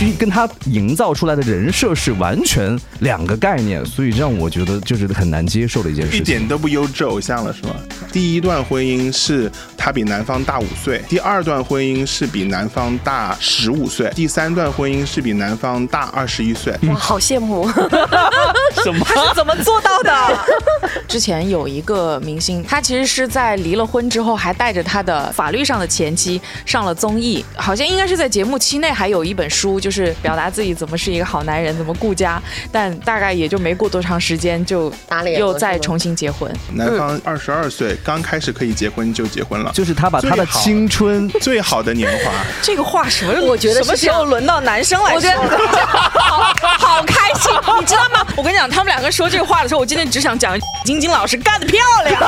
就跟他营造出来的人设是完全两个概念，所以让我觉得就是很难接受的一件事情。一点都不优质偶像了，是吗？第一段婚姻是他比男方大五岁，第二段婚姻是比男方大十五岁，第三段婚姻是比男方大二十一岁。哇，好羡慕！什么？他是怎么做到的？之前有一个明星，他其实是在离了婚之后，还带着他的法律上的前妻上了综艺，好像应该是在节目期内还有一本书，就是表达自己怎么是一个好男人，怎么顾家。但大概也就没过多长时间，就打脸又再重新结婚。男方二十二岁，刚开始可以结婚就结婚了，就是他把他的青春最好的年华。这个话什么？我觉得什么时候轮到男生来说？我觉得好好开心，你知道吗？我跟你讲，他们两个说这个话的时候，我今天只想讲晶晶老师干得漂亮。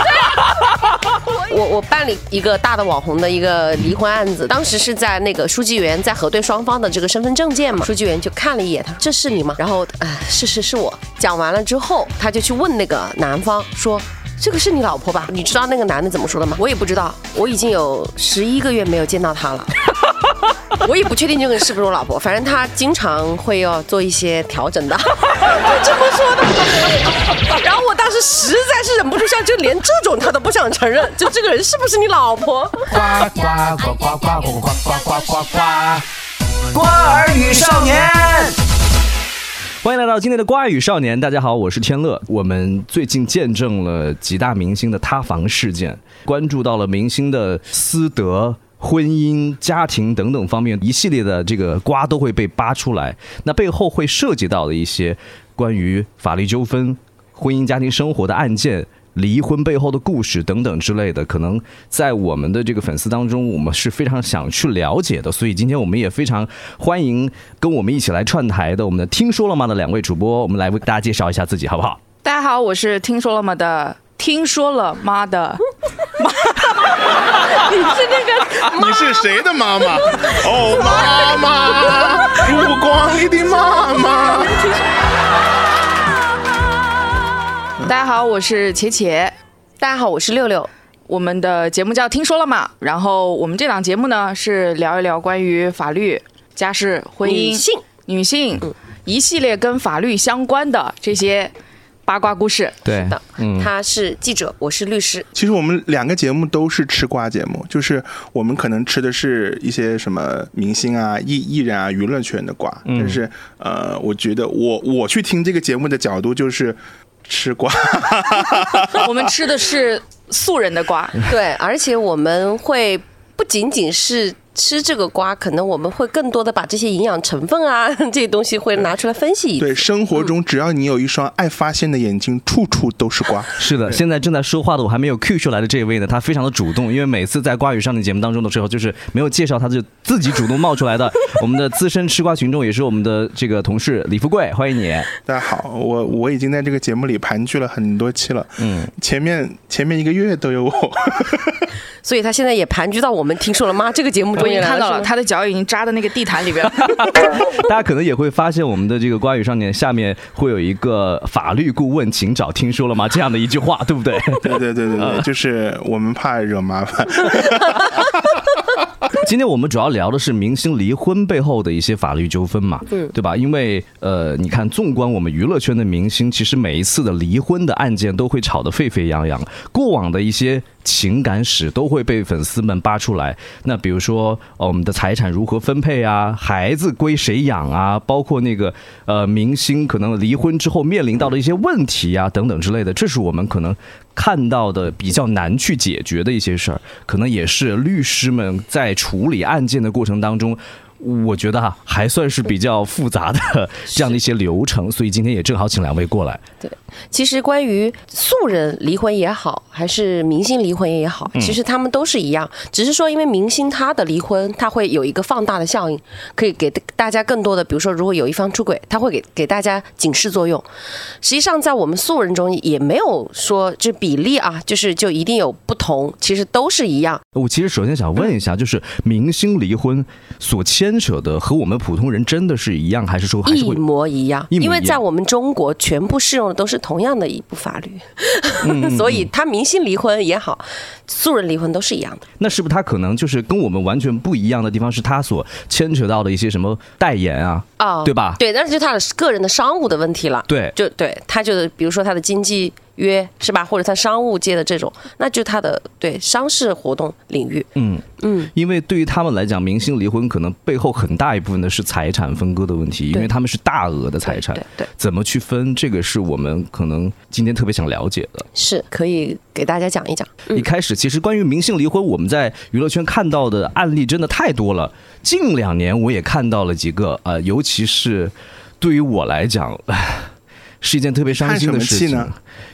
我我办理一个大的网红的一个离婚案子，当时是在那个书记员在核对双方的这个身份证件嘛，书记员就看了一眼他，这是你吗？然后，哎，是是是我。讲完了之后，他就去问那个男方说。这个是你老婆吧？你知道那个男的怎么说的吗？我也不知道，我已经有十一个月没有见到她了，我也不确定这个是不是我老婆。反正她经常会要做一些调整的，就这么说的。然后我当时实在是忍不住笑，就连这种他都不想承认，就这个人是不是你老婆？呱呱呱呱呱呱呱呱呱呱呱，瓜儿与少年。欢迎来到今天的瓜语少年，大家好，我是天乐。我们最近见证了几大明星的塌房事件，关注到了明星的私德。婚姻、家庭等等方面，一系列的这个瓜都会被扒出来。那背后会涉及到的一些关于法律纠纷、婚姻家庭生活的案件、离婚背后的故事等等之类的，可能在我们的这个粉丝当中，我们是非常想去了解的。所以今天我们也非常欢迎跟我们一起来串台的我们的听说了吗的两位主播，我们来为大家介绍一下自己，好不好？大家好，我是听说了吗的，听说了妈的，你是谁的妈妈？哦，妈妈，烛光里的妈妈。大家好，我是茄茄。大家好，我是六六。我们的节目叫听说了吗？然后我们这档节目呢是聊一聊关于法律、家事、婚姻、女性、女性一系列跟法律相关的这些八卦故事。对的，嗯，他是记者，我是律师。其实我们两个节目都是吃瓜节目，就是我们可能吃的是一些什么明星啊、艺艺人啊、娱乐圈的瓜，嗯但是呃，我觉得我我去听这个节目的角度就是吃瓜。我们吃的是素人的瓜，对，而且我们会不仅仅是吃这个瓜，可能我们会更多的把这些营养成分啊 这些东西会拿出来分析一对，生活中只要你有一双爱发现的眼睛，处处都是瓜。是的，现在正在说话的我还没有 Q 出来的这一位呢，他非常的主动，因为每次在瓜语上的节目当中的时候，就是没有介绍他就自己主动冒出来的。我们的资深吃瓜群众也是我们的这个同事李富贵，欢迎你。大家好，我我已经在这个节目里盘踞了很多期了，嗯，前面前面一个月都有我。所以他现在也盘踞到我们听说了吗？这个节目我看到了，他的脚已经扎在那个地毯里边了。大家可能也会发现我们的这个瓜语少年下面会有一个法律顾问，请找听说了吗这样的一句话，对不对？对对对对对，就是我们怕惹麻烦。今天我们主要聊的是明星离婚背后的一些法律纠纷嘛，嗯对吧？因为呃，你看，纵观我们娱乐圈的明星，其实每一次的离婚的案件都会吵得沸沸扬扬，过往的一些情感史都会被粉丝们扒出来。那比如说，呃，我们的财产如何分配啊，孩子归谁养啊，包括那个呃，明星可能离婚之后面临到的一些问题啊，等等之类的，这是我们可能看到的比较难去解决的一些事儿，可能也是律师们在处理案件的过程当中。我觉得哈、还算是比较复杂的这样的一些流程，所以今天也正好请两位过来。其实关于素人离婚也好，还是明星离婚也好，嗯其实他们都是一样，只是说因为明星他的离婚，他会有一个放大的效应，可以给大家更多的，比如说如果有一方出轨，他会给给大家警示作用。实际上在我们素人中也没有说这比例啊，就是就一定有不同，其实都是一样。我其实首先想问一下，就是明星离婚所牵扯的和我们普通人真的是一样，还是说还是一模一样，一模一样因为在我们中国，全部适用的都是同样的一部法律，所以他明星离婚也好，素人离婚都是一样的。那是不是他可能就是跟我们完全不一样的地方，是他所牵扯到的一些什么代言啊，哦对吧？对，但是就他的个人的商务的问题了。对就对他就是比如说他的经济约是吧，或者他商务界的这种，那就他的对商事活动领域。嗯嗯，因为对于他们来讲，明星离婚可能背后很大一部分的是财产分割的问题，因为他们是大额的财产对，对，怎么去分，这个是我们可能今天特别想了解的。是可以给大家讲一讲。一开始其实关于明星离婚，我们在娱乐圈看到的案例真的太多了。近两年我也看到了几个，呃，尤其是对于我来讲，唉是一件特别伤心的事情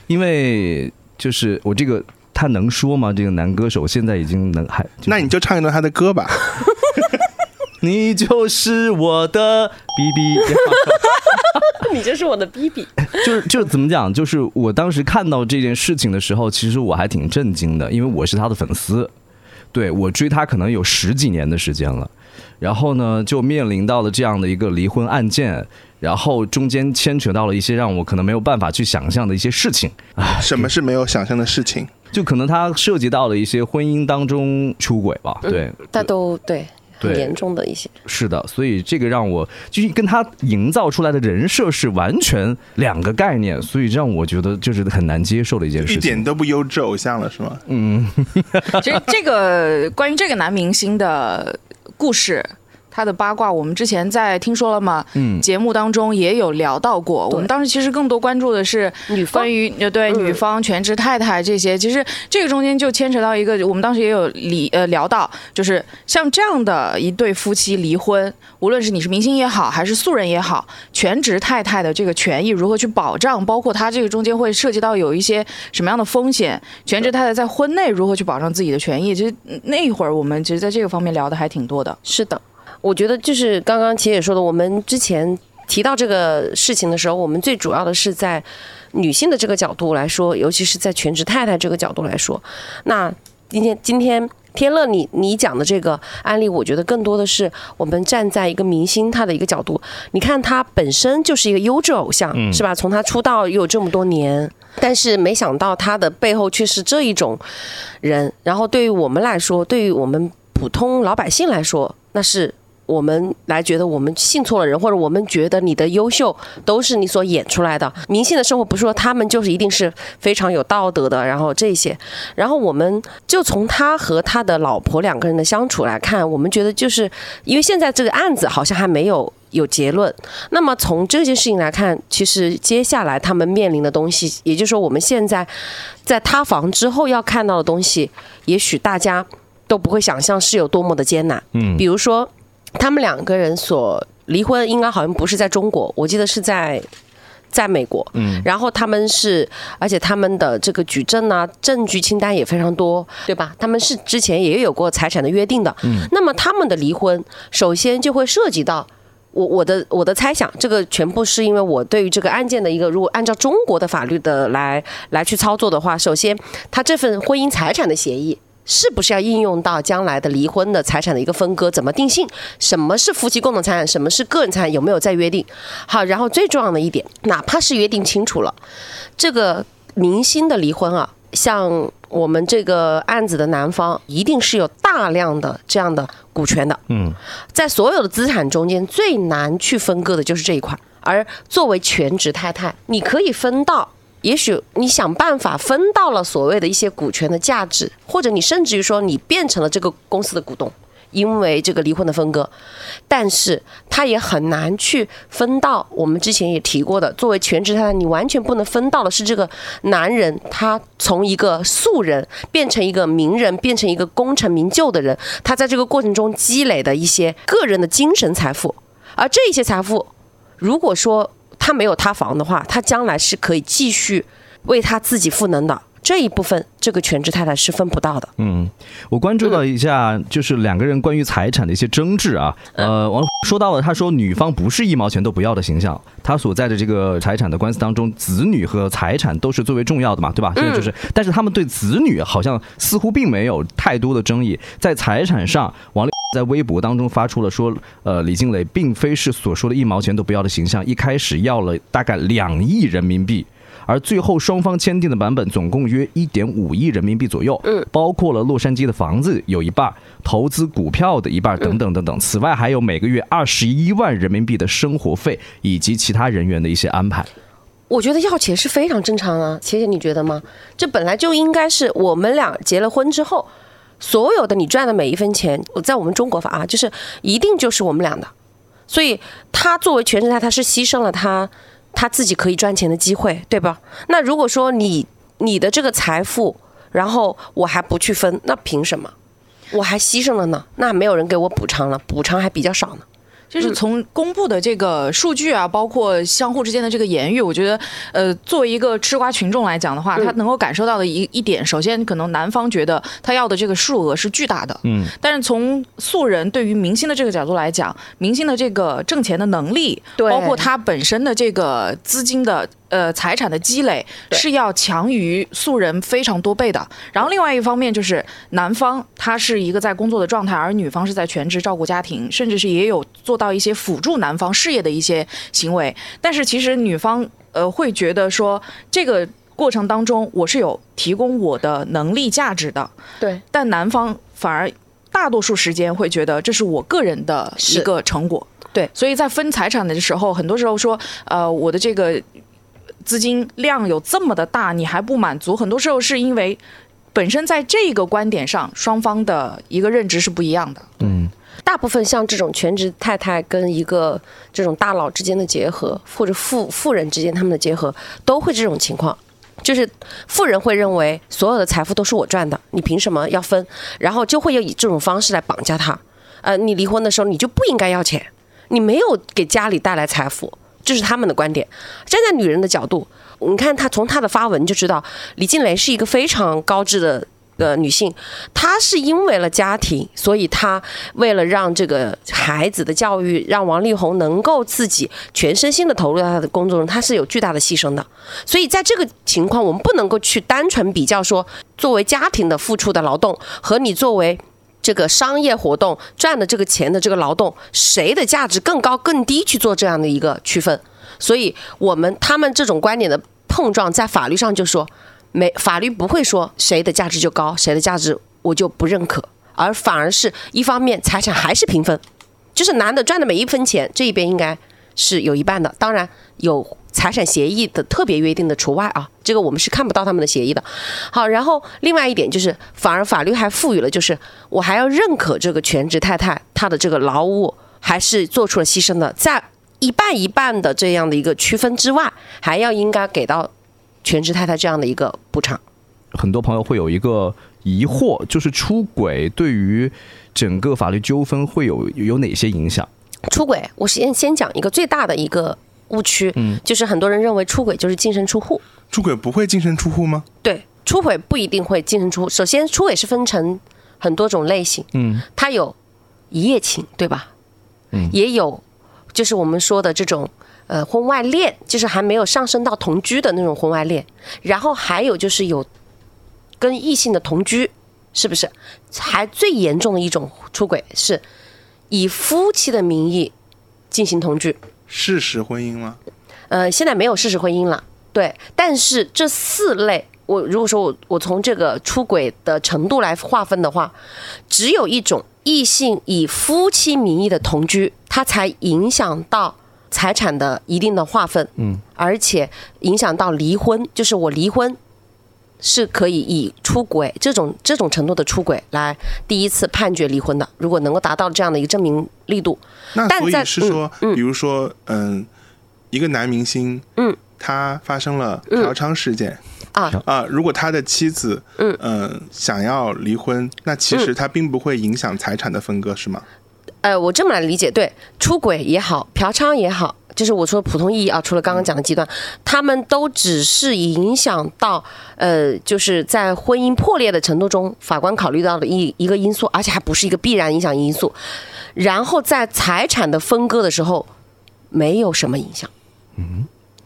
因为就是我这个他能说吗？这个男歌手现在已经能还，就是那你就唱一段他的歌吧。你就是我的 BB。你就是我的 BB。就是就是怎么讲？就是我当时看到这件事情的时候，其实我还挺震惊的，因为我是他的粉丝，对我追他可能有十几年的时间了，然后呢，就面临到了这样的一个离婚案件，然后中间牵扯到了一些让我可能没有办法去想象的一些事情啊，什么是没有想象的事情？就可能他涉及到了一些婚姻当中出轨吧，对，但都对很严重的一些。是的，所以这个让我就是跟他营造出来的人设是完全两个概念，所以让我觉得就是很难接受的一件事情。一点都不优质偶像了是吗？嗯 其实这个关于这个男明星的故事。他的八卦，我们之前在听说了吗？嗯节目当中也有聊到过。我们当时其实更多关注的是女方关于呃对嗯女方全职太太这些。其实这个中间就牵扯到一个，我们当时也有理呃聊到，就是像这样的一对夫妻离婚，无论是你是明星也好，还是素人也好，全职太太的这个权益如何去保障，包括他这个中间会涉及到有一些什么样的风险，全职太太在婚内如何去保障自己的权益。其实嗯那一会儿我们其实在这个方面聊的还挺多的。是的，我觉得就是刚刚琪也说的，我们之前提到这个事情的时候，我们最主要的是在女性的这个角度来说，尤其是在全职太太这个角度来说。那今天今天天乐你你讲的这个案例，我觉得更多的是我们站在一个明星他的一个角度，你看他本身就是一个优质偶像，是吧？从他出道又有这么多年。但是没想到他的背后却是这一种人，然后对于我们来说，对于我们普通老百姓来说，那是我们来觉得我们信错了人，或者我们觉得你的优秀都是你所演出来的。明星的生活不是说他们就是一定是非常有道德的，然后这些，然后我们就从他和他的老婆两个人的相处来看，我们觉得就是因为现在这个案子好像还没有。有结论，那么从这件事情来看，其实接下来他们面临的东西，也就是说我们现在在塌房之后要看到的东西，也许大家都不会想象是有多么的艰难。嗯比如说，他们两个人所离婚，应该好像不是在中国，我记得是在。在美国，嗯，然后他们是，而且他们的这个举证啊、证据清单也非常多，对吧？他们是之前也有过财产的约定的，嗯，那么他们的离婚，首先就会涉及到我我的我的猜想，这个全部是因为我对于这个案件的一个，如果按照中国的法律的来来去操作的话，首先他这份婚姻财产的协议。是不是要应用到将来的离婚的财产的一个分割？怎么定性？什么是夫妻共同财产？什么是个人财产？有没有再约定？好，然后最重要的一点，哪怕是约定清楚了，这个明星的离婚啊，像我们这个案子的男方，一定是有大量的这样的股权的。嗯，在所有的资产中间，最难去分割的就是这一块。而作为全职太太，你可以分到。也许你想办法分到了所谓的一些股权的价值，或者你甚至于说你变成了这个公司的股东，因为这个离婚的分割，但是他也很难去分到我们之前也提过的，作为全职太太，你完全不能分到的是这个男人他从一个素人变成一个名人，变成一个功成名就的人，他在这个过程中积累的一些个人的精神财富，而这一些财富，如果说他没有塌房的话，他将来是可以继续为他自己赋能的。这一部分，这个全职太太是分不到的。嗯，我关注了一下，就是两个人关于财产的一些争执啊。呃，王说到了，他说女方不是一毛钱都不要的形象，他所在的这个财产的官司当中，子女和财产都是最为重要的嘛，对吧？现在就是，但是他们对子女好像似乎并没有太多的争议，在财产上，王力。在微博当中发出了说，呃，李静蕾并非是所说的一毛钱都不要的形象，一开始要了大概两亿人民币。而最后双方签订的版本总共约一点五亿人民币左右，嗯，包括了洛杉矶的房子有一半儿，投资股票的一半儿，等等等等。此外，还有每个月二十一万人民币的生活费以及其他人员的一些安排。我觉得要钱是非常正常啊，姐姐，你觉得吗？这本来就应该是我们俩结了婚之后，所有的你赚的每一分钱，我在我们中国法啊，就是一定就是我们俩的。所以他作为全职太太是牺牲了他他自己可以赚钱的机会，对吧？那如果说你你的这个财富，然后我还不去分，那凭什么？我还牺牲了呢？那没有人给我补偿了，补偿还比较少呢。就是从公布的这个数据啊，包括相互之间的这个言语，我觉得，呃，作为一个吃瓜群众来讲的话，他能够感受到的一一点，首先可能男方觉得他要的这个数额是巨大的，嗯，但是从素人对于明星的这个角度来讲，明星的这个挣钱的能力，对。包括他本身的这个资金的。呃，财产的积累是要强于素人非常多倍的。然后另外一方面就是男方他是一个在工作的状态，而女方是在全职照顾家庭，甚至是也有做到一些辅助男方事业的一些行为。但是其实女方呃会觉得说这个过程当中我是有提供我的能力价值的，对，但男方反而大多数时间会觉得这是我个人的一个成果。对所以在分财产的时候，很多时候说，呃，我的这个资金量有这么的大，你还不满足，很多时候是因为本身在这个观点上，双方的一个认知是不一样的。嗯大部分像这种全职太太跟一个这种大佬之间的结合，或者富富人之间他们的结合，都会这种情况。就是富人会认为所有的财富都是我赚的，你凭什么要分？然后就会要以这种方式来绑架他。呃，你离婚的时候你就不应该要钱，你没有给家里带来财富，这是他们的观点。站在女人的角度，你看她从她的发文就知道，李静蕾是一个非常高质的呃女性，她是因为了家庭，所以她为了让这个孩子的教育，让王力宏能够自己全身心的投入到他的工作中，她是有巨大的牺牲的。所以在这个情况，我们不能够去单纯比较说，作为家庭的付出的劳动和你作为。这个商业活动赚的这个钱的这个劳动，谁的价值更高更低去做这样的一个区分？所以我们他们这种观点的碰撞，在法律上就说没法律不会说谁的价值就高，谁的价值我就不认可，而反而是一方面财产还是平分，就是男的赚的每一分钱这一边应该是有一半的，当然有财产协议的特别约定的除外啊，这个我们是看不到他们的协议的。好，然后另外一点就是，反而法律还赋予了，就是我还要认可这个全职太太她的这个劳务还是做出了牺牲的，在一半一半的这样的一个区分之外，还要应该给到全职太太这样的一个补偿。很多朋友会有一个疑惑，就是出轨对于整个法律纠纷会有有哪些影响？出轨，我先先讲一个最大的一个误区，嗯，就是很多人认为出轨就是净身出户，出轨不会净身出户吗？对，出轨不一定会净身出户。首先，出轨是分成很多种类型，嗯，它有一夜情，对吧？嗯也有就是我们说的这种呃婚外恋，就是还没有上升到同居的那种婚外恋。然后还有就是有跟异性的同居，是不是？还最严重的一种出轨是以夫妻的名义进行同居。事实婚姻吗？呃，现在没有事实婚姻了，对。但是这四类，我如果说我我从这个出轨的程度来划分的话，只有一种异性以夫妻名义的同居，它才影响到财产的一定的划分，嗯，而且影响到离婚，就是我离婚。是可以以出轨这种这种程度的出轨来第一次判决离婚的，如果能够达到这样的一个证明力度，那所以是说，比如说，嗯，一个男明星，嗯，他发生了嫖娼事件。啊啊！如果他的妻子，嗯想要离婚，那其嗯实他并不会影响财产的分割，是吗？呃，我这么来理解，对，出轨也好，嫖娼也好，就是我说普通意义啊，除了刚刚讲的极端，他们都只是影响到，呃，就是在婚姻破裂的程度中，法官考虑到的一一个因素，而且还不是一个必然影响因素。然后在财产的分割的时候，没有什么影响，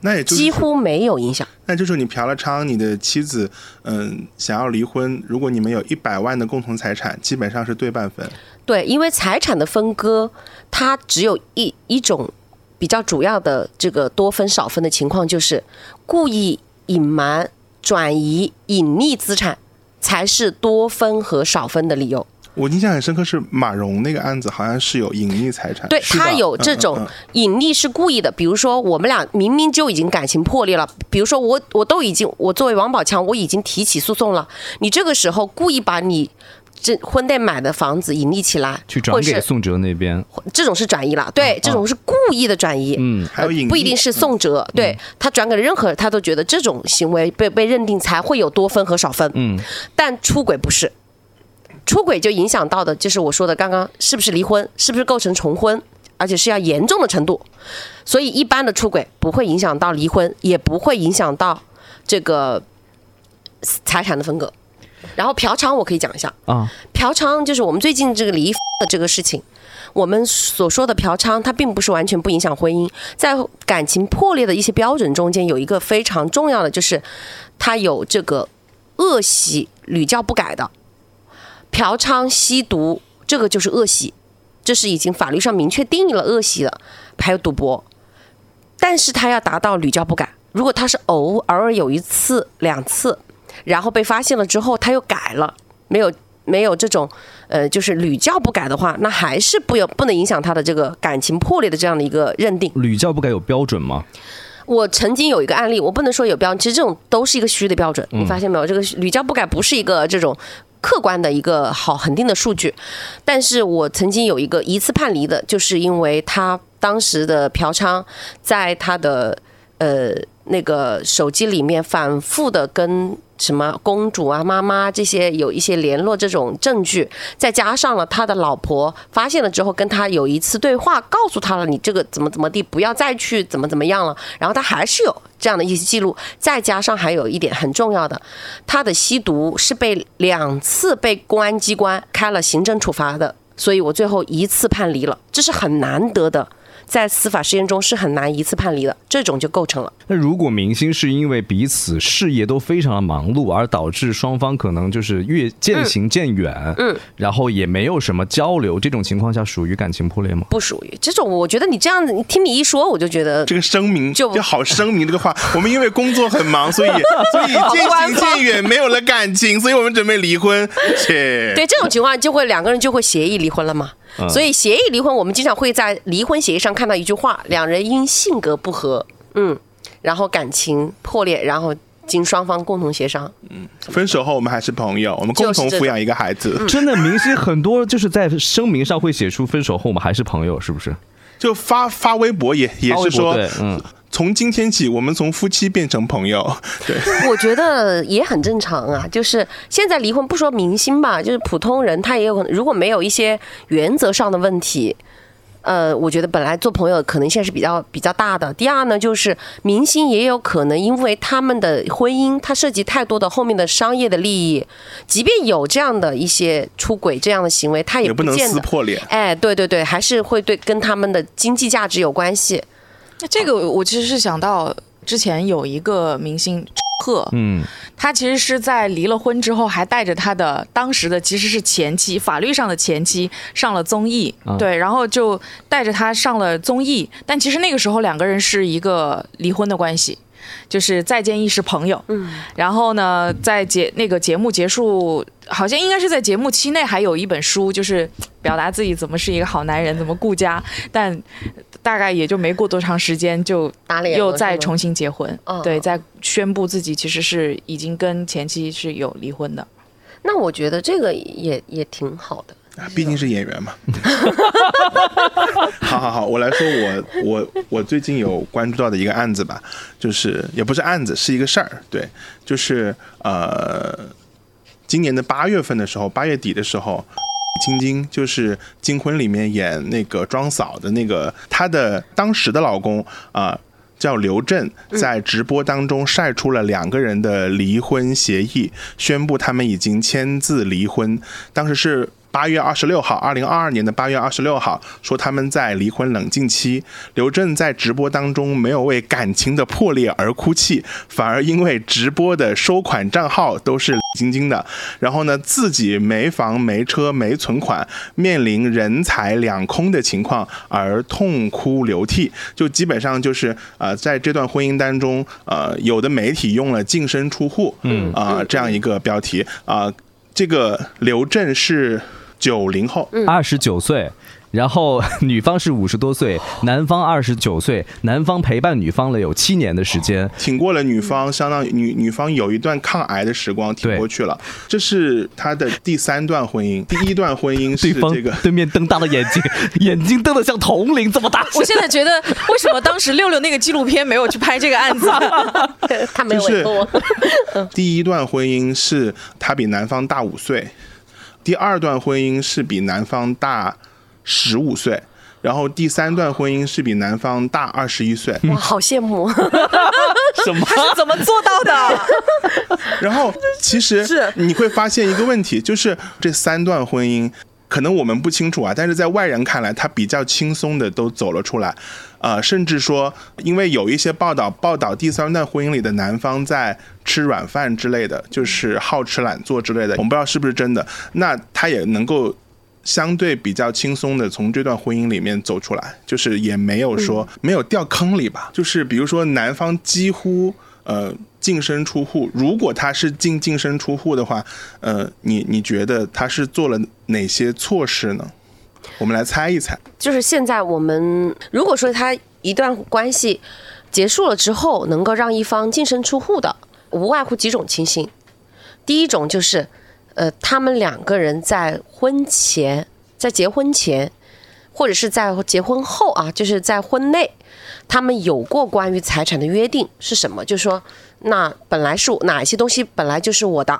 那也就是几乎没有影响。那就是你嫖了娼，你的妻子嗯想要离婚，如果你们有一百万的共同财产，基本上是对半分。对，因为财产的分割，它只有一一种比较主要的这个多分少分的情况，就是故意隐瞒、转移、隐匿资产，才是多分和少分的理由。我印象很深刻是马蓉那个案子，好像是有隐匿财产。对他有这种隐匿是故意的，比如说我们俩明明就已经感情破裂了，比如说我我都已经我作为王宝强我已经提起诉讼了，你这个时候故意把你这婚内买的房子隐匿起来，去转给宋哲那边，这种是转移了，对，这种是故意的转移。嗯，还有隐匿不一定是宋哲，对他转给了任何人，他都觉得这种行为被被认定才会有多分和少分。嗯，但出轨不是，出轨就影响到的就是我说的刚刚是不是离婚，是不是构成重婚，而且是要严重的程度。所以一般的出轨不会影响到离婚，也不会影响到这个财产的分割。然后嫖娼我可以讲一下，啊，嫖娼就是我们最近这个离的这个事情，我们所说的嫖娼，它并不是完全不影响婚姻，在感情破裂的一些标准中间，有一个非常重要的，就是它有这个恶习屡教不改的，嫖娼、吸毒，这个就是恶习，这是已经法律上明确定义了恶习了，还有赌博，但是他要达到屡教不改，如果他是偶偶尔有一次、两次。然后被发现了之后，他又改了，没有没有这种呃，就是屡教不改的话，那还是不有不能影响他的这个感情破裂的这样的一个认定。屡教不改有标准吗？我曾经有一个案例，我不能说有标准，其实这种都是一个虚的标准，你发现没有？这个屡教不改不是一个这种客观的一个好恒定的数据，但是我曾经有一个一次判离的，就是因为他当时的嫖娼，在他的呃那个手机里面反复的跟什么公主啊、妈妈这些有一些联络这种证据，再加上了他的老婆发现了之后，跟他有一次对话，告诉他了你这个怎么怎么地，不要再去怎么怎么样了。然后他还是有这样的一些记录，再加上还有一点很重要的，他的吸毒是被两次被公安机关开了行政处罚的，所以我最后一次判离了，这是很难得的。在司法实践中是很难一次判离的，这种就构成了。那如果明星是因为彼此事业都非常的忙碌，而导致双方可能就是越渐行渐远，嗯，然后也没有什么交流，这种情况下属于感情破裂吗？不属于这种，我觉得你这样子，你听你一说，我就觉得这个声明就就好声明这个话，我们因为工作很忙，所以 所以渐行渐远，没有了感情，所以我们准备离婚。切，对这种情况就会两个人就会协议离婚了嘛。嗯所以协议离婚，我们经常会在离婚协议上看到一句话：两人因性格不合，嗯，然后感情破裂，然后经双方共同协商。嗯分手后我们还是朋友，我们共同抚养一个孩子。真的，明星很多就是在声明上会写出分手后我们还是朋友，是不是？就发发微博也也是说对，嗯，从今天起，我们从夫妻变成朋友。对，我觉得也很正常啊，就是现在离婚不说明星吧，就是普通人他也有可能，如果没有一些原则上的问题。呃，我觉得本来做朋友可能性是比较比较大的。第二呢，就是明星也有可能因为他们的婚姻，它涉及太多的后面的商业的利益，即便有这样的一些出轨这样的行为，他也也不能。撕破脸。哎，对对对，还是会对跟他们的经济价值有关系。那这个我其实是想到之前有一个明星贺，嗯，他其实是在离了婚之后，还带着他的当时的其实是前妻，法律上的前妻上了综艺，啊。对，然后就带着他上了综艺，但其实那个时候两个人是一个离婚的关系。就是再见亦是朋友，嗯，然后呢，在节那个节目结束，好像应该是在节目期内还有一本书，就是表达自己怎么是一个好男人，怎么顾家，但大概也就没过多长时间就打脸了又再重新结婚，嗯对，在宣布自己其实是已经跟前妻是有离婚的。那我觉得这个也也挺好的。啊毕竟是演员嘛。好好好，我来说我我我最近有关注到的一个案子吧，就是也不是案子，是一个事儿。对，就是呃，今年的八月份的时候，八月底的时候。晶晶就是《金婚》里面演那个庄嫂的那个，她的当时的老公啊、叫刘震，在直播当中晒出了两个人的离婚协议，宣布他们已经签字离婚。当时是八月二十六号，二零二二年的八月二十六号，说他们在离婚冷静期。刘震在直播当中没有为感情的破裂而哭泣，反而因为直播的收款账号都是晶晶的，然后呢自己没房没车没存款，面临人财两空的情况而痛哭流涕，就基本上就是呃在这段婚姻当中，呃有的媒体用了净身出户，嗯啊、这样一个标题啊、这个刘震是九零后，二十九岁。然后 女方是五十多岁，男方二十九岁，男方陪伴女方了有七年的时间，挺过了女方，相当于女女方有一段抗癌的时光挺过去了。这是他的第三段婚姻，第一段婚姻是对方这个。对面瞪大了眼睛，眼睛瞪得像铜铃这么大。我现在觉得，为什么当时六六那个纪录片没有去拍这个案子？他没有委托我。第一段婚姻是他比男方大五岁，第二段婚姻是比男方大十五岁，然后第三段婚姻是比男方大二十一岁。哇，好羡慕！什么？他是怎么做到的？然后其实是你会发现一个问题，就是这三段婚姻。可能我们不清楚啊，但是在外人看来，他比较轻松的都走了出来，呃，甚至说，因为有一些报道报道第三段婚姻里的男方在吃软饭之类的，就是好吃懒做之类的，我们不知道是不是真的。那他也能够相对比较轻松的从这段婚姻里面走出来，就是也没有说、没有掉坑里吧，就是比如说男方几乎呃净身出户，如果他是净净身出户的话，呃，你你觉得他是做了哪些措施呢？我们来猜一猜。就是现在我们如果说他一段关系结束了之后，能够让一方净身出户的，无外乎几种情形。第一种就是，呃，他们两个人在婚前，在结婚前，或者是在结婚后啊，就是在婚内，他们有过关于财产的约定是什么？就是说，那本来是哪一些东西本来就是我的，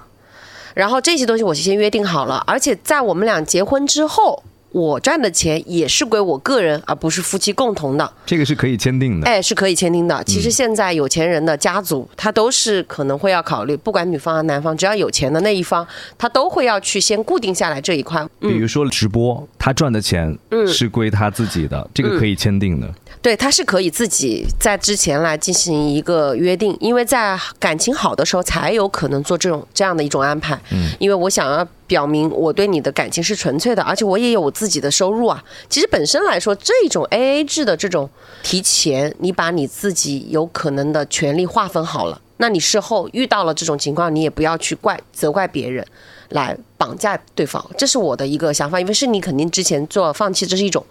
然后这些东西我先约定好了，而且在我们俩结婚之后，我赚的钱也是归我个人，而不是夫妻共同的。这个是可以签订的。哎，是可以签订的。其嗯实现在有钱人的家族，他都是可能会要考虑，不管女方和男方，只要有钱的那一方，他都会要去先固定下来这一块。比如说直播，他赚的钱是归他自己的，这个可以签订的。对，他是可以自己在之前来进行一个约定，因为在感情好的时候才有可能做这种这样的一种安排。嗯，因为我想要表明我对你的感情是纯粹的，而且我也有我自己的收入啊。其实本身来说，这种 A A 制的这种提前，你把你自己有可能的权利划分好了，那你事后遇到了这种情况，你也不要去怪责怪别人。来绑架对方，这是我的一个想法，因为是你肯定之前做放弃，这是一种。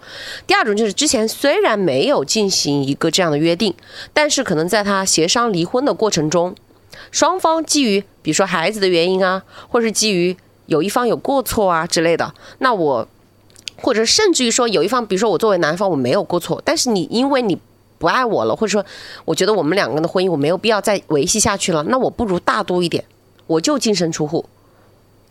第二种就是之前虽然没有进行一个这样的约定，但是可能在他协商离婚的过程中，双方基于比如说孩子的原因啊，或是基于有一方有过错啊之类的，那我或者甚至于说有一方，比如说我作为男方我没有过错，但是你因为你不爱我了，或者说我觉得我们两个人的婚姻我没有必要再维系下去了，那我不如大度一点，我就净身出户，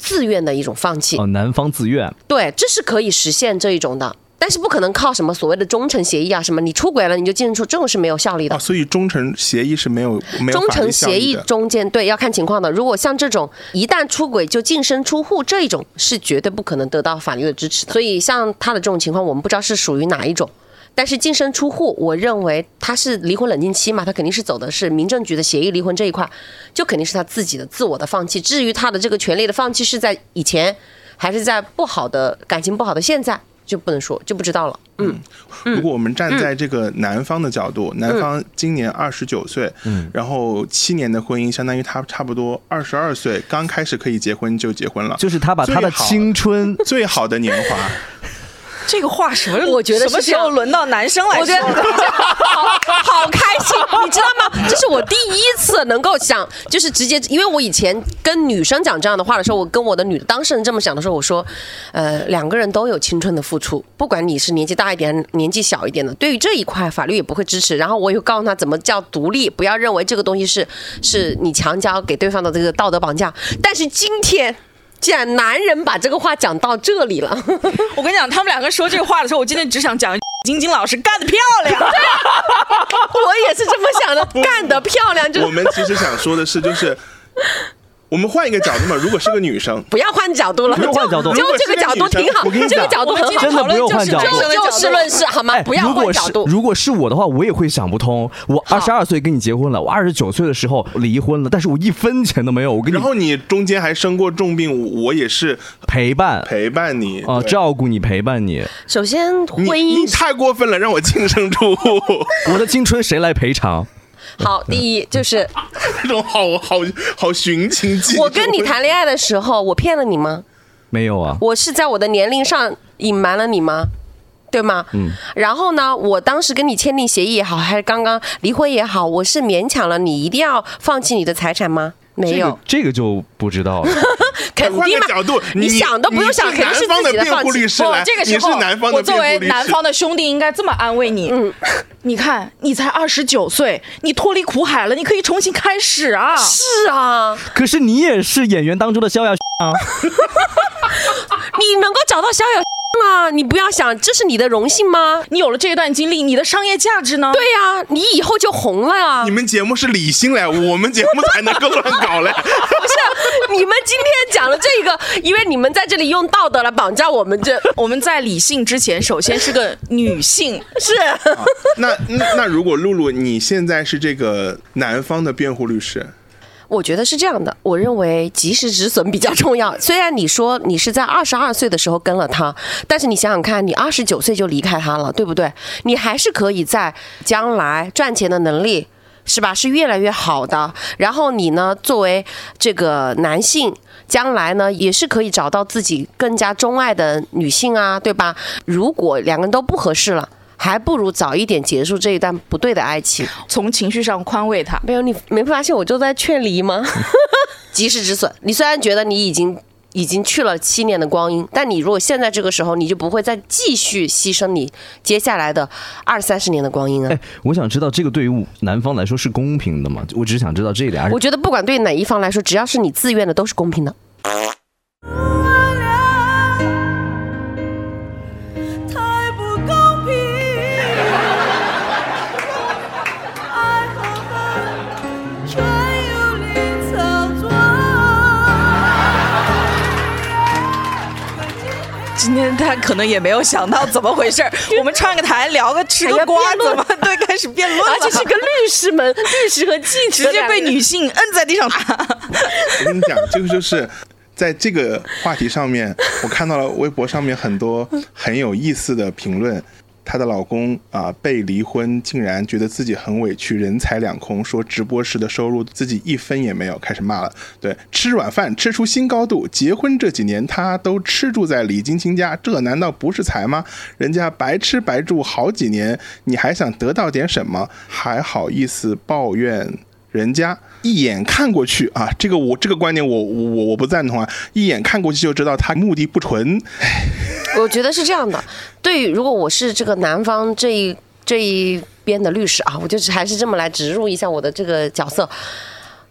自愿的一种放弃。哦，男方自愿，对，这是可以实现这一种的，但是不可能靠什么所谓的忠诚协议啊，什么你出轨了你就净身出，这种是没有效力的啊，。所以忠诚协议是没有没有忠法律诚协议。中间，对，要看情况的。如果像这种一旦出轨就净身出户这一种，是绝对不可能得到法律的支持的。所以像他的这种情况，我们不知道是属于哪一种。但是净身出户，我认为他是离婚冷静期嘛，他肯定是走的是民政局的协议离婚这一块，就肯定是他自己的自我的放弃。至于他的这个权利的放弃是在以前，还是在不好的感情不好的现在，就不能说就不知道了。嗯，如果我们站在这个男方的角度，男方今年二十九岁，嗯然后七年的婚姻，相当于他差不多二十二岁，刚开始可以结婚就结婚了，就是他把他的最好青春最好的年华。这个话什么？我觉得什么时候轮到男生来说我觉得的？好好开心，你知道吗？这是我第一次能够想，就是直接，因为我以前跟女生讲这样的话的时候，我跟我的女当事人这么讲的时候，我说，呃，两个人都有青春的付出，不管你是年纪大一点、年纪小一点的，对于这一块法律也不会支持。然后我也告诉他怎么叫独立，不要认为这个东西是是你强加给对方的这个道德绑架。但是今天。既然男人把这个话讲到这里了，我跟你讲，他们两个说这个话的时候，我今天只想讲 晶晶老师干得漂亮。我也是这么想的，干得漂亮，就是。我们其实想说的是，就是我们换一个角度嘛，如果是个女生，不要换角度了，不用换角度就这个角度挺好我跟你，这个讲角度很好，真的不用换角度就就事论事好吗？不要换角度。如果是我的话，我也会想不通。我二十二岁跟你结婚了，我二十九岁的时候离婚了，但是我一分钱都没有，我跟你然后你中间还生过重病，我也是陪伴陪伴你啊、照顾你，陪伴你。首先，婚你姻你太过分了，让我净身出户，我的青春谁来赔偿？好，第一就是 那种好好好寻情记。我跟你谈恋爱的时候，我骗了你吗？没有啊，我是在我的年龄上隐瞒了你吗？对吗？嗯。然后呢，我当时跟你签订协议也好，还是刚刚离婚也好，我是勉强了你一定要放弃你的财产吗？没有，这个、这个就不知道了。肯定嘛。角度，你想都不用想肯定是南方的辩自己的放弃护律师来，不这个时你是候，南方的我作为辩护律师，南方的兄弟，应该这么安慰你。嗯，你看，你才二十九岁，你脱离苦海了，你可以重新开始啊。是啊，可是你也是演员当中的逍遥啊，你能够找到逍遥啊，你不要想这是你的荣幸吗？你有了这一段经历，你的商业价值呢？对呀、你以后就红了呀。你们节目是理性嘞，我们节目才能够乱搞嘞。不是，你们今天讲了这个，因为你们在这里用道德来绑架我们这，我们在理性之前，首先是个女性。是那那那如果露露你现在是这个男方的辩护律师，我觉得是这样的，我认为及时止损比较重要。虽然你说你是在二十二岁的时候跟了他，但是你想想看，你二十九岁就离开他了，对不对？你还是可以在将来赚钱的能力。是吧？是越来越好的。然后你呢，作为这个男性，将来呢也是可以找到自己更加钟爱的女性啊，对吧？如果两个人都不合适了，还不如早一点结束这一段不对的爱情。从情绪上宽慰他。没有，你没发现我就在劝离吗？及时止损。你虽然觉得你已经已经去了七年的光阴，但你如果现在这个时候，你就不会再继续牺牲你接下来的二三十年的光阴啊哎。，我想知道这个对于男方来说是公平的吗？我只是想知道这一点。我觉得不管对哪一方来说，只要是你自愿的，都是公平的。今天他可能也没有想到怎么回事儿 我们串个台聊个吃个瓜怎么对开始辩论了，而且是个律师们、律师和记者直接被女性摁在地上打。我跟你讲，这个就是在这个话题上面，我看到了微博上面很多很有意思的评论。她的老公啊、被离婚，竟然觉得自己很委屈，人财两空，说直播时的收入自己一分也没有，开始骂了。对，吃软饭吃出新高度，结婚这几年她都吃住在李金清家，这难道不是财吗？人家白吃白住好几年，你还想得到点什么？还好意思抱怨？人家一眼看过去啊，这个我这个观点我我我不赞同啊，一眼看过去就知道他目的不纯。我觉得是这样的，对于如果我是这个男方这一这一边的律师啊，我就是还是这么来植入一下我的这个角色，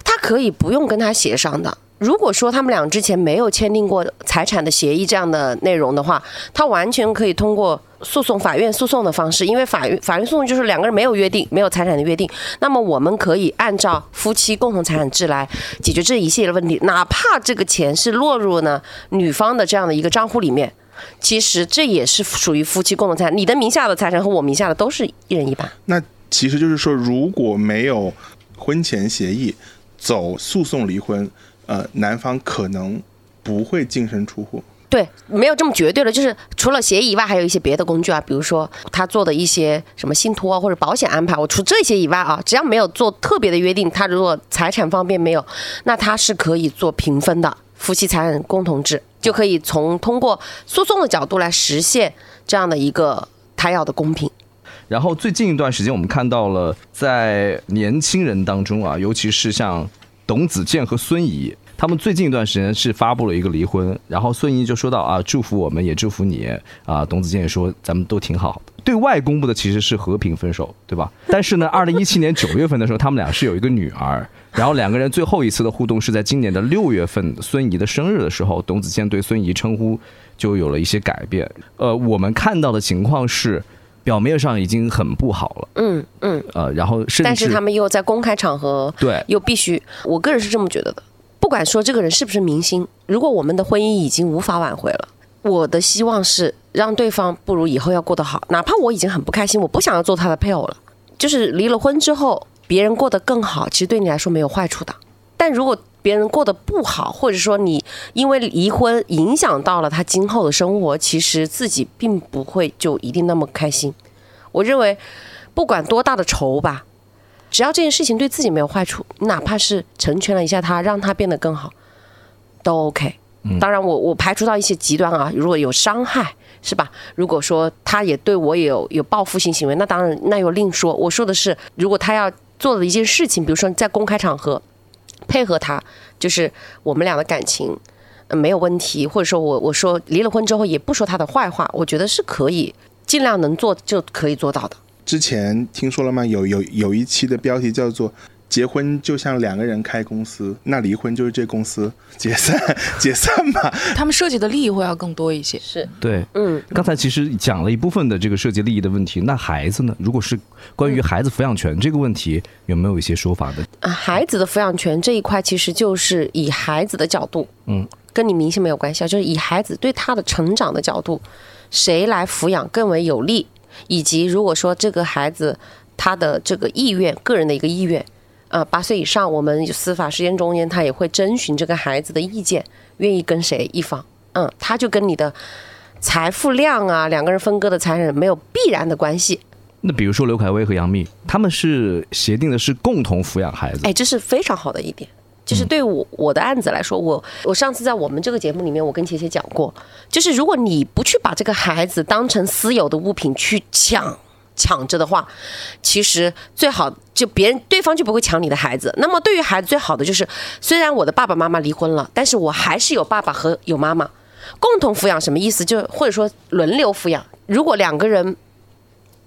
他可以不用跟他协商的。如果说他们俩之前没有签订过财产的协议这样的内容的话，他完全可以通过诉讼、法院诉讼的方式，因为法院法院诉讼就是两个人没有约定、没有财产的约定，那么我们可以按照夫妻共同财产制来解决这一系列的问题，哪怕这个钱是落入呢女方的这样的一个账户里面，其实这也是属于夫妻共同财产，你的名下的财产和我名下的都是一人一半。那其实就是说，如果没有婚前协议，走诉讼离婚，呃，男方可能不会净身出户。对，没有这么绝对的，就是除了协议以外，还有一些别的工具啊，比如说他做的一些什么信托啊或者保险安排。我除这些以外啊，只要没有做特别的约定，他如果财产方面没有，那他是可以做平分的夫妻财产共同制，就可以从通过诉讼的角度来实现这样的一个他要的公平。然后最近一段时间，我们看到了在年轻人当中啊，尤其是像董子健和孙怡，他们最近一段时间是发布了一个离婚，然后孙怡就说到啊，祝福我们，也祝福你啊，董子健也说咱们都挺好。对外公布的其实是和平分手，对吧？但是呢，二零一七年九月份的时候，他们俩是有一个女儿，然后两个人最后一次的互动是在今年的六月份，孙怡的生日的时候，董子健对孙怡称呼就有了一些改变。呃，我们看到的情况是。表面上已经很不好了，嗯嗯，呃，然后甚至但是他们又在公开场合，对又必须，我个人是这么觉得的。不管说这个人是不是明星，如果我们的婚姻已经无法挽回了，我的希望是让对方不如以后要过得好，哪怕我已经很不开心，我不想要做他的配偶了，就是离了婚之后，别人过得更好，其实对你来说没有坏处的。但如果别人过得不好，或者说你因为离婚影响到了他今后的生活，其实自己并不会就一定那么开心。我认为，不管多大的仇吧，只要这件事情对自己没有坏处，哪怕是成全了一下他，让他变得更好，都 OK。当然我，我排除到一些极端啊，如果有伤害，是吧？如果说他也对我也有有报复性行为，那当然那又另说。我说的是，如果他要做的一件事情，比如说在公开场合配合他，就是我们俩的感情。呃没有问题，或者说我我说离了婚之后也不说他的坏话，我觉得是可以尽量能做就可以做到的。之前听说了吗？有有有一期的标题叫做“结婚就像两个人开公司，那离婚就是这公司解散 解散吧 他们涉及的利益会要更多一些。是，对，嗯，刚才其实讲了一部分的这个涉及利益的问题，那孩子呢？如果是关于孩子抚养权这个问题，有没有一些说法的？啊，孩子的抚养权这一块，其实就是以孩子的角度，嗯，跟你明星没有关系啊，就是以孩子对他的成长的角度，谁来抚养更为有利，以及如果说这个孩子他的这个意愿，个人的一个意愿，啊，八岁以上，我们司法实践中间他也会征询这个孩子的意见，愿意跟谁一方，嗯，他就跟你的财富量啊，两个人分割的财产没有必然的关系，那比如说刘恺威和杨幂，他们是协定的是共同抚养孩子，哎，这是非常好的一点。就是对我我的案子来说，我我上次在我们这个节目里面，我跟茄茄讲过，就是如果你不去把这个孩子当成私有的物品去抢抢着的话，其实最好就别人对方就不会抢你的孩子。那么对于孩子最好的就是，虽然我的爸爸妈妈离婚了，但是我还是有爸爸和有妈妈，共同抚养什么意思？就或者说轮流抚养。如果两个人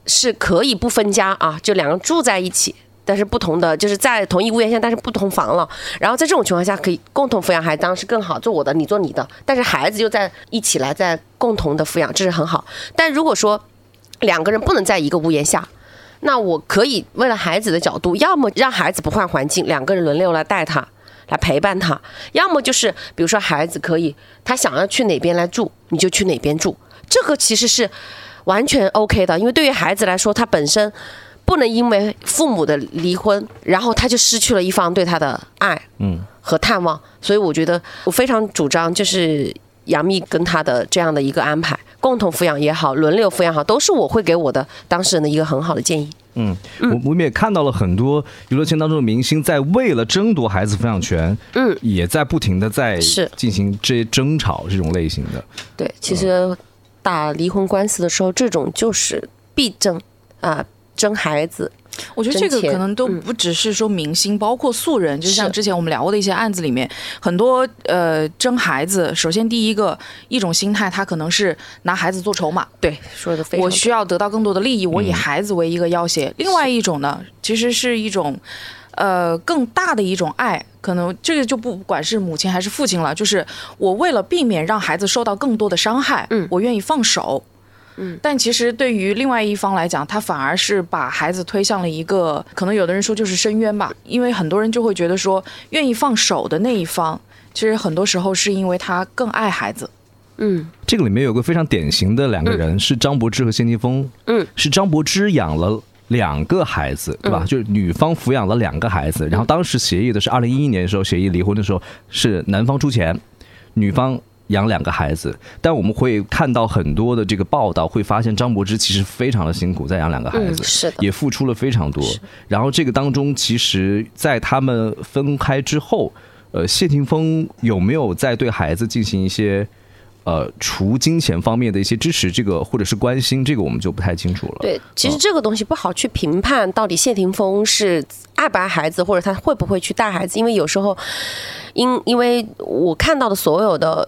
是可以不分家啊，就两个人住在一起，但是不同的就是在同一屋檐下，但是不同房了。然后在这种情况下，可以共同抚养孩子，当然是更好，做我的，你做你的，但是孩子就在一起来，在共同的抚养，这是很好。但如果说两个人不能在一个屋檐下，那我可以为了孩子的角度，要么让孩子不换环境，两个人轮流来带他。来陪伴他，要么就是比如说孩子可以他想要去哪边来住，你就去哪边住，这个其实是完全 OK 的，因为对于孩子来说，他本身不能因为父母的离婚，然后他就失去了一方对他的爱，嗯，和探望，所以我觉得我非常主张就是杨幂跟他的这样的一个安排，共同抚养也好，轮流抚养好，都是我会给我的当事人的一个很好的建议。嗯，我我们也看到了很多娱乐圈当中的明星在为了争夺孩子抚养权，嗯，也在不停的在是进行这些争吵这种类型的。对，其实打离婚官司的时候，这种就是必争啊、争孩子，我觉得这个可能都嗯。不只是说明星，包括素人，就像之前我们聊过的一些案子里面，很多呃争孩子，首先第一个一种心态，他可能是拿孩子做筹码，对，说的非常我需要得到更多的利益，我以孩子为一个要挟。另外一种呢，其实是一种呃更大的一种爱，可能这个就不管是母亲还是父亲了，就是我为了避免让孩子受到更多的伤害，嗯。我愿意放手。嗯，但其实对于另外一方来讲，他反而是把孩子推向了一个，可能有的人说就是深渊吧，因为很多人就会觉得说，愿意放手的那一方，其实很多时候是因为他更爱孩子。嗯这个里面有个非常典型的两个人，是张柏芝和谢霆锋。嗯，是张柏芝养了两个孩子，对吧？嗯就是女方抚养了两个孩子，然后当时协议的是二零一一年的时候，协议离婚的时候是男方出钱，女方。养两个孩子，但我们会看到很多的这个报道，会发现张柏芝其实非常的辛苦，在养两个孩子，嗯是的也付出了非常多。然后这个当中，其实，在他们分开之后，呃，谢霆锋有没有在对孩子进行一些呃除金钱方面的一些支持，这个或者是关心，这个我们就不太清楚了。对，其实这个东西不好去评判，到底谢霆锋是爱不爱孩子，或者他会不会去带孩子，因为有时候，因因为我看到的所有的。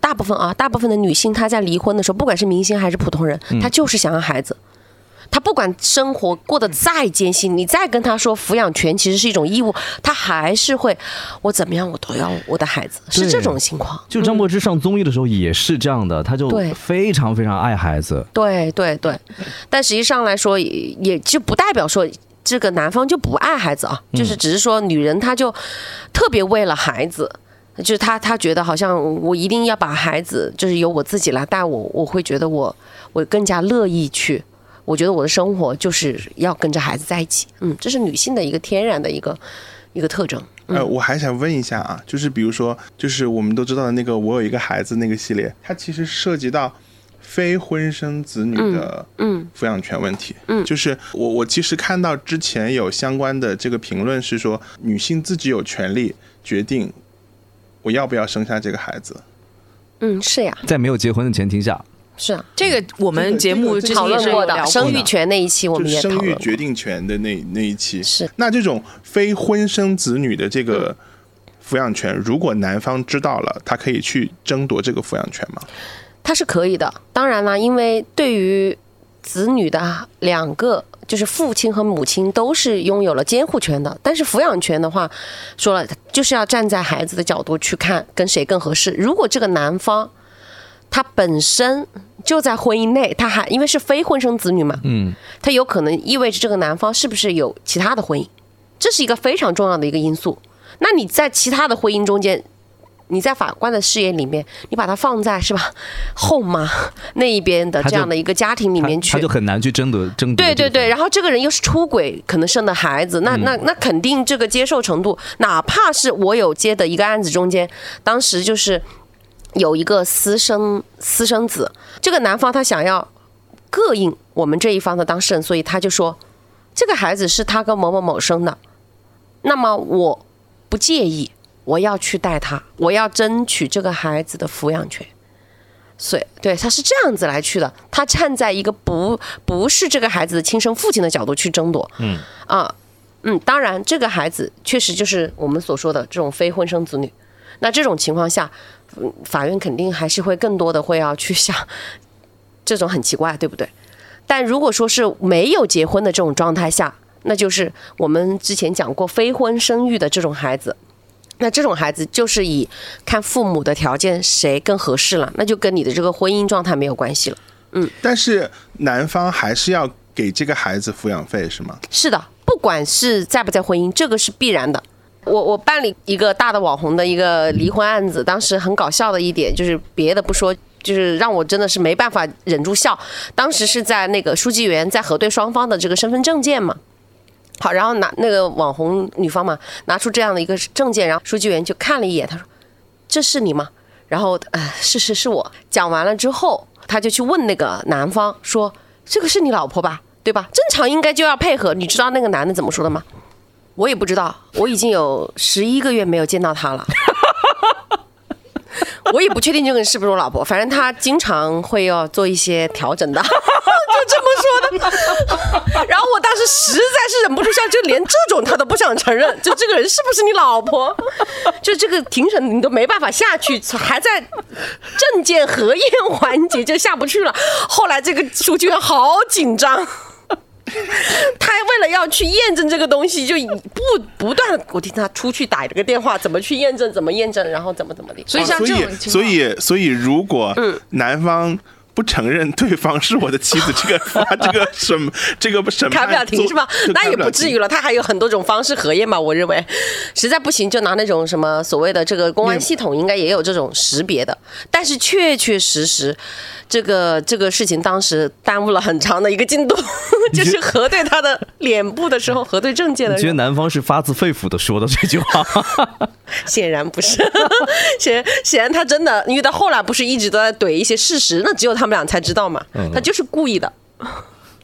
大部分啊，大部分的女性，她在离婚的时候，不管是明星还是普通人，她就是想要孩子。她不管生活过得再艰辛，你再跟她说抚养权其实是一种义务，她还是会，我怎么样我都要我的孩子，是这种情况。就张柏芝上综艺的时候也是这样的，她就非常非常爱孩子。对对对，但实际上来说，也也就不代表说这个男方就不爱孩子啊，就是只是说女人她就特别为了孩子，就是他他觉得好像我一定要把孩子就是由我自己来带我，我会觉得我我更加乐意去。我觉得我的生活就是要跟着孩子在一起，嗯，这是女性的一个天然的一个一个特征。呃，我还想问一下啊，就是比如说，就是我们都知道的那个“我有一个孩子”那个系列，它其实涉及到非婚生子女的嗯抚养权问题。嗯，就是我我其实看到之前有相关的这个评论是说，女性自己有权利决定我要不要生下这个孩子。嗯，是呀，在没有结婚的前提下，是啊，这个我们节目之前讨论过的生育权那一期我们也讨生育论。决定权的那那一期是那这种非婚生子女的这个抚养权，如果男方知道了，他可以去争夺这个抚养权吗？他是可以的。当然啦，因为对于子女的两个，就是父亲和母亲都是拥有了监护权的。但是抚养权的话，说了就是要站在孩子的角度去看跟谁更合适。如果这个男方他本身就在婚姻内，他还因为是非婚生子女嘛，嗯，他有可能意味着这个男方是不是有其他的婚姻，这是一个非常重要的一个因素。那你在其他的婚姻中间，你在法官的视野里面，你把它放在是吧后妈那一边的这样的一个家庭里面去他他就，很难去争夺争夺。对对对，，然后这个人又是出轨，可能生的孩子，那那那肯定这个接受程度，哪怕是我有接的一个案子中间，当时就是有一个私生私生子，这个男方他想要膈应我们这一方的当事人，所以他就说这个孩子是他跟某某某生的，那么我不介意，我要去带他，我要争取这个孩子的抚养权。所以，对，他是这样子来去的，他站在一个不不是这个孩子的亲生父亲的角度去争夺，嗯啊，嗯，当然，这个孩子确实就是我们所说的这种非婚生子女，那这种情况下，嗯法院肯定还是会更多的会要去想，这种很奇怪，对不对？但如果说是没有结婚的这种状态下，那就是我们之前讲过非婚生育的这种孩子，那这种孩子就是以看父母的条件谁更合适了，那就跟你的这个婚姻状态没有关系了。嗯但是男方还是要给这个孩子抚养费，是吗？是的，不管是在不在婚姻，这个是必然的。我我办理一个大的网红的一个离婚案子，当时很搞笑的一点就是别的不说，就是让我真的是没办法忍住笑。当时是在那个书记员在核对双方的这个身份证件嘛。好，然后拿那个网红女方嘛，拿出这样的一个证件，然后书记员就看了一眼，他说：“这是你吗？”然后，呃，是是是我。讲完了之后，他就去问那个男方说：“这个是你老婆吧？对吧？正常应该就要配合。你知道那个男的怎么说的吗？我也不知道，我已经有十一个月没有见到他了。我也不确定这个人是不是我老婆，反正他经常会要做一些调整的，就这么说的。然后我当时实在是忍不住笑，就连这种他都不想承认，就这个人是不是你老婆？就这个庭审你都没办法下去，还在证件核验环节就下不去了。后来这个书记员好紧张。他为了要去验证这个东西，就不不断地我听他出去打这个电话，怎么去验证，怎么验证，然后怎么怎么的。所以像所以这种情况，所以所以如果嗯男方不承认对方是我的妻子，这个 发这个审这个审判开不了庭是吧？那也不至于了，他还有很多种方式核验嘛？我认为，实在不行就拿那种什么所谓的这个公安系统，应该也有这种识别的。但是确确实实，这个这个事情当时耽误了很长的一个进度，就是核对他的脸部的时候，核对证件的时候，你觉得男方是发自肺腑的说的这句话？显然不是，显显然他真的，因为他后来不是一直都在怼一些事实，那只有他们俩才知道嘛，他就是故意的。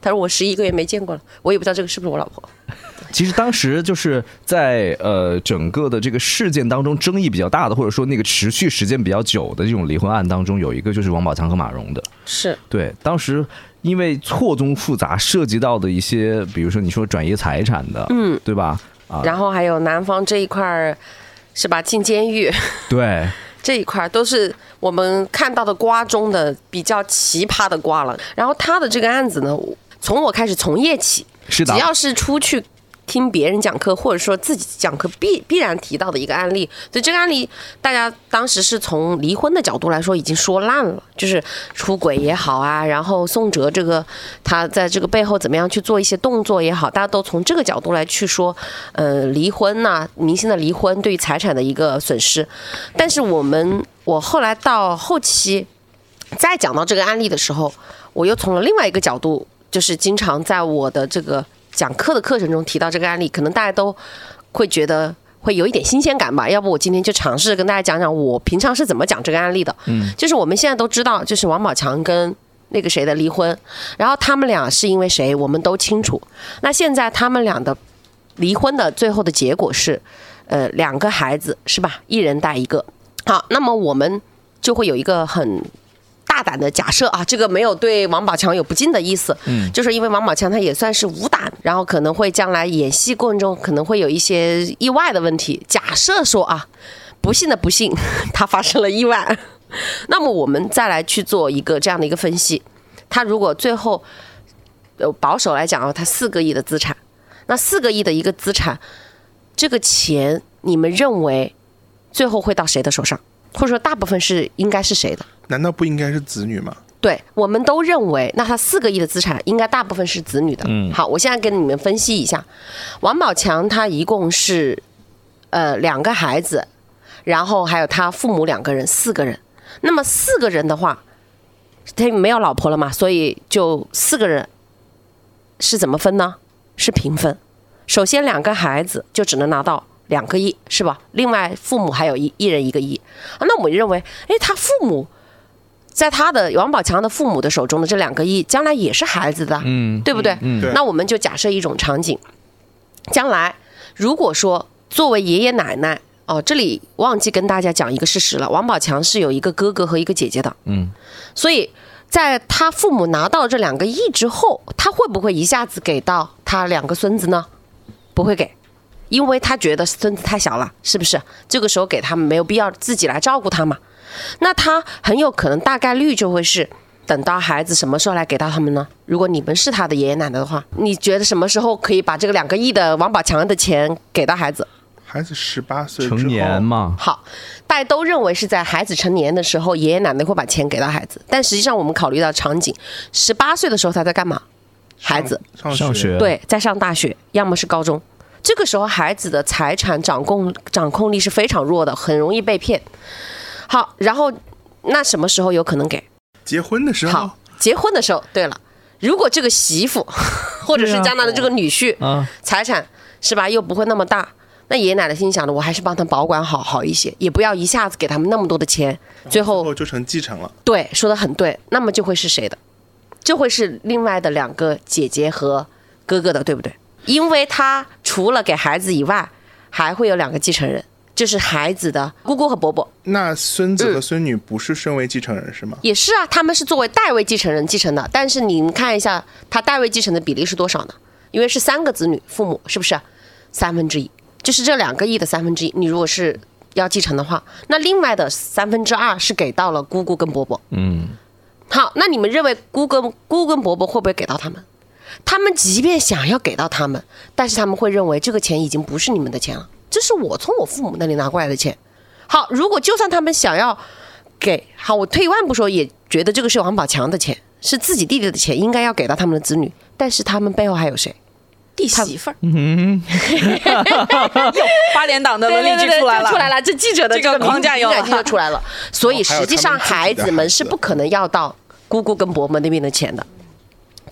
他说我十一个月没见过了，我也不知道这个是不是我老婆。其实当时就是在呃整个的这个事件当中争议比较大的，或者说那个持续时间比较久的这种离婚案当中，有一个就是王宝强和马蓉的。是，对，当时因为错综复杂，涉及到的一些，比如说你说转移财产的，嗯，对吧？啊，然后还有男方这一块儿，是吧？进监狱 对，这一块都是我们看到的瓜中的比较奇葩的瓜了。然后他的这个案子呢，从我开始从业起，是的只，要是出去听别人讲课，或者说自己讲课必必然提到的一个案例。所以这个案例，大家当时是从离婚的角度来说已经说烂了，就是出轨也好啊，然后宋哲这个他在这个背后怎么样去做一些动作也好，大家都从这个角度来去说，呃，离婚呐、明星的离婚对于财产的一个损失。但是我们我后来到后期再讲到这个案例的时候，我又从了另外一个角度，就是经常在我的这个讲课的课程中提到这个案例，可能大家都会觉得会有一点新鲜感吧。要不我今天就尝试跟大家讲讲我平常是怎么讲这个案例的。嗯，就是我们现在都知道，就是王宝强跟那个谁的离婚，然后他们俩是因为谁，我们都清楚。那现在他们俩的离婚的最后的结果是，呃，两个孩子是吧？一人带一个。好，那么我们就会有一个很大胆的假设啊，这个没有对王宝强有不敬的意思，嗯，就是因为王宝强他也算是武打，然后可能会将来演戏过程中可能会有一些意外的问题。假设说啊，不幸的不幸，他发生了意外，那么我们再来去做一个这样的一个分析，他如果最后，呃，保守来讲啊，他四个亿的资产，那四个亿的一个资产，这个钱你们认为最后会到谁的手上？或者说大部分是应该是谁的？难道不应该是子女吗？对，我们都认为，那他四个亿的资产应该大部分是子女的。嗯，好，我现在跟你们分析一下，王宝强他一共是呃两个孩子，然后还有他父母两个人，四个人。那么四个人的话，他没有老婆了嘛，所以就四个人是怎么分呢？是平分。首先两个孩子就只能拿到两个亿，是吧？另外父母还有一一人一个亿。啊，那我们认为，诶，他父母在他的王宝强的父母的手中的这两个亿，将来也是孩子的，嗯，对不对？对那我们就假设一种场景，将来如果说作为爷爷奶奶，哦，这里忘记跟大家讲一个事实了，王宝强是有一个哥哥和一个姐姐的，嗯，所以在他父母拿到这两个亿之后，他会不会一下子给到他两个孙子呢？不会给。因为他觉得孙子太小了，是不是？这个时候给他们没有必要自己来照顾他嘛？那他很有可能大概率就会是等到孩子什么时候来给到他们呢？如果你们是他的爷爷奶奶的话，你觉得什么时候可以把这个两个亿的王宝强的钱给到孩子？孩子十八岁成年，嘛，好，大家都认为是在孩子成年的时候，爷爷奶奶会把钱给到孩子，但实际上我们考虑到场景，十八岁的时候他在干嘛？孩子上上学对，在上大学，要么是高中。这个时候，孩子的财产掌控掌控力是非常弱的，很容易被骗。好，然后那什么时候有可能给？结婚的时候好，结婚的时候。对了，如果这个媳妇 或者是将来的这个女婿，啊，财产是吧，又不会那么大，那爷爷奶奶心想的，我还是帮他保管好好一些，也不要一下子给他们那么多的钱，最后就成继承了。对，说的很对，那么就会是谁的？就会是另外的两个姐姐和哥哥的，对不对？因为他除了给孩子以外，还会有两个继承人，就是孩子的姑姑和伯伯，那孙子和嗯孙女不是身为继承人是吗？也是啊，他们是作为代位继承人继承的。但是你们看一下，他代位继承的比例是多少呢？因为是三个子女，父母是不是三分之一？就是这两个亿的三分之一。你如果是要继承的话，那另外的三分之二是给到了姑姑跟伯伯。嗯，好，那你们认为姑跟姑跟伯伯会不会给到他们？他们即便想要给到他们，但是他们会认为这个钱已经不是你们的钱了，这是我从我父母那里拿过来的钱。好，如果就算他们想要给，好，我退一万步说，也觉得这个是王宝强的钱，是自己弟弟的钱，应该要给到他们的子女，但是他们背后还有谁？弟媳妇儿，哟，八点档的伦理剧对对对出来了，出来了，这记者的这个个框架有了敏感性就出来了。所以实际上，孩子们是不可能要到姑姑跟伯母那边的钱的，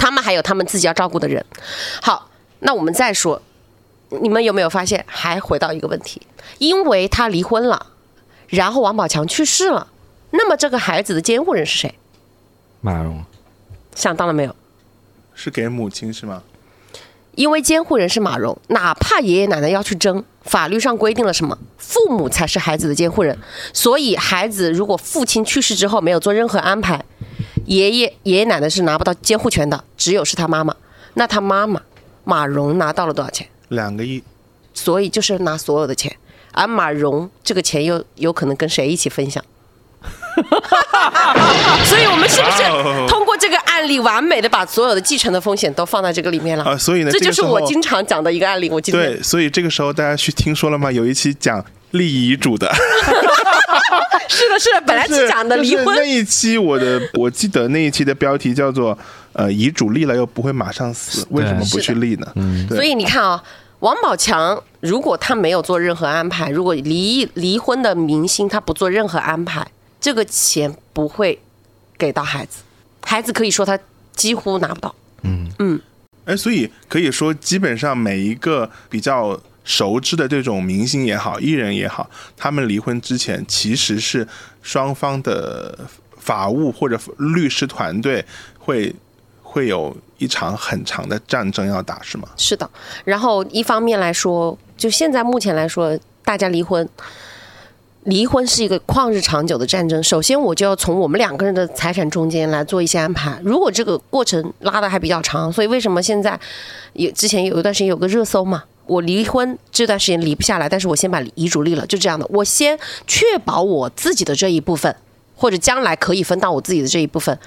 他们还有他们自己要照顾的人。好，那我们再说，你们有没有发现，还回到一个问题？因为他离婚了，然后王宝强去世了，那么这个孩子的监护人是谁？马蓉，想到了没有？是给母亲是吗？因为监护人是马蓉，哪怕爷爷奶奶要去争，法律上规定了什么？父母才是孩子的监护人，所以孩子如果父亲去世之后没有做任何安排，爷爷爷爷奶奶是拿不到监护权的，只有是他妈妈。那他妈妈马蓉拿到了多少钱？两个亿，所以就是拿所有的钱，而马蓉这个钱又有可能跟谁一起分享？所以我们是不是通过这个案例，完美的把所有的继承的风险都放在这个里面了？啊所以呢这就是我经常讲的一个案例。我今天对，所以这个时候大家去听说了吗？有一期讲立遗嘱的，是的，是的，本来是讲的离婚。就是那，一期我的，我记得那一期的标题叫做“呃，遗嘱立了又不会马上死，为什么不去立呢？”嗯，所以你看啊，王宝强如果他没有做任何安排，如果离离婚的明星他不做任何安排，这个钱不会给到孩子，孩子可以说他几乎拿不到。嗯。嗯。哎，所以可以说，基本上每一个比较熟知的这种明星也好，艺人也好，他们离婚之前其实是双方的法务或者律师团队会会有一场很长的战争要打，是吗？是的，然后一方面来说，就现在目前来说，大家离婚，离婚是一个旷日长久的战争。首先，我就要从我们两个人的财产中间来做一些安排。如果这个过程拉的还比较长，所以为什么现在有之前有一段时间有个热搜嘛？我离婚这段时间离不下来，但是我先把遗嘱立了，就这样的。我先确保我自己的这一部分，或者将来可以分到我自己的这一部分，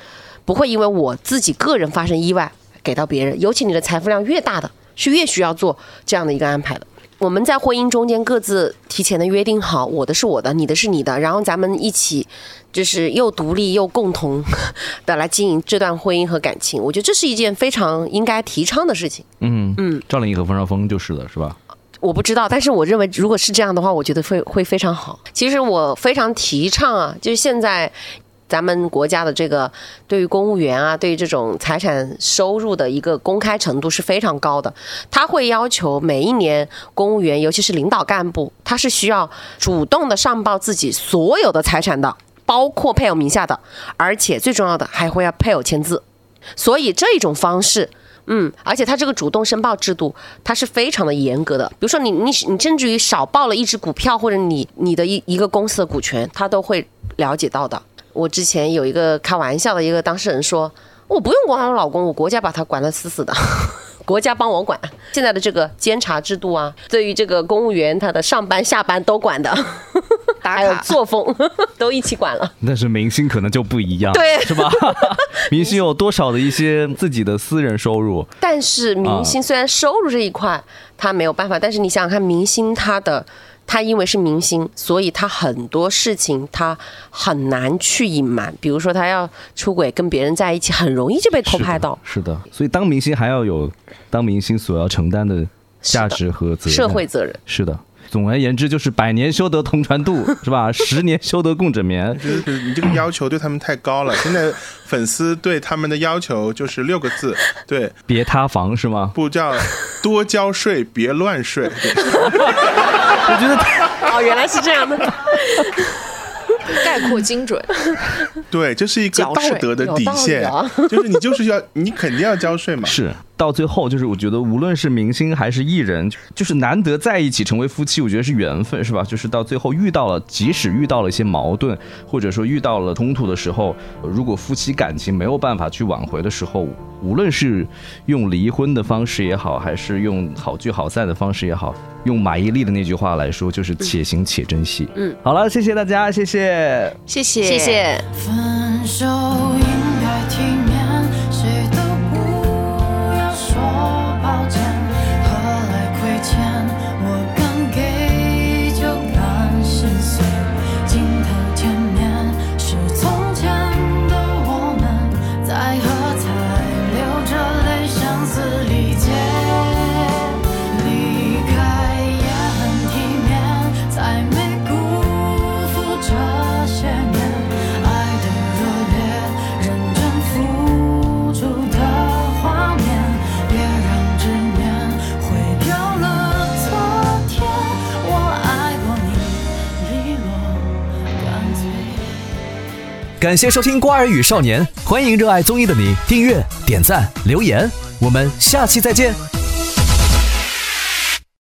不会因为我自己个人发生意外给到别人。尤其你的财富量越大的，是越需要做这样的一个安排的。我们在婚姻中间各自提前的约定好，我的是我的，你的是你的，然后咱们一起就是又独立又共同的来经营这段婚姻和感情。我觉得这是一件非常应该提倡的事情。嗯嗯，赵丽颖和冯绍峰就是的，是吧？我不知道，但是我认为如果是这样的话，我觉得会会非常好。其实我非常提倡啊，就是现在咱们国家的这个对于公务员啊，对于这种财产收入的一个公开程度是非常高的。他会要求每一年公务员，尤其是领导干部，他是需要主动的上报自己所有的财产的，包括配偶名下的，而且最重要的还会要配偶签字。所以这一种方式。嗯，而且他这个主动申报制度，它是非常的严格的。比如说你你你甚至于少报了一只股票，或者你你的一一个公司的股权，他都会了解到的。我之前有一个开玩笑的一个当事人说，我不用管我老公，我国家把他管得死死的。国家帮我管，现在的这个监察制度啊，对于这个公务员他的上班下班都管的，打 还有卡作风 都一起管了。但是明星可能就不一样，对是吧？明星有多少的一些自己的私人收入？但是明星虽然收入这一块他没有办法，但是你想想看，明星他的他因为是明星，所以他很多事情他很难去隐瞒。比如说他要出轨跟别人在一起，很容易就被偷拍到。是的，是的所以当明星还要有当明星所要承担的价值和责任，社会责任。是的。总而言之，就是百年修得同船渡，是吧？十年修得共枕眠。就是你这个要求对他们太高了。现在粉丝对他们的要求就是六个字，对，别塌房是吗？不叫多交税，别乱睡。我觉得哦，原来是这样的。概括精准，对，这是一个道德的底线就是你就是要你肯定要交税嘛。是到最后，就是我觉得无论是明星还是艺人，就是难得在一起成为夫妻，我觉得是缘分，是吧？就是到最后遇到了，即使遇到了一些矛盾，或者说遇到了冲突的时候，如果夫妻感情没有办法去挽回的时候，无论是用离婚的方式也好，还是用好聚好散的方式也好，用马伊琍的那句话来说，就是且行且珍惜。嗯，好了，谢谢大家，谢谢。谢谢谢谢。分手感谢收听《瓜儿与少年》，欢迎热爱综艺的你订阅、点赞、留言，我们下期再见。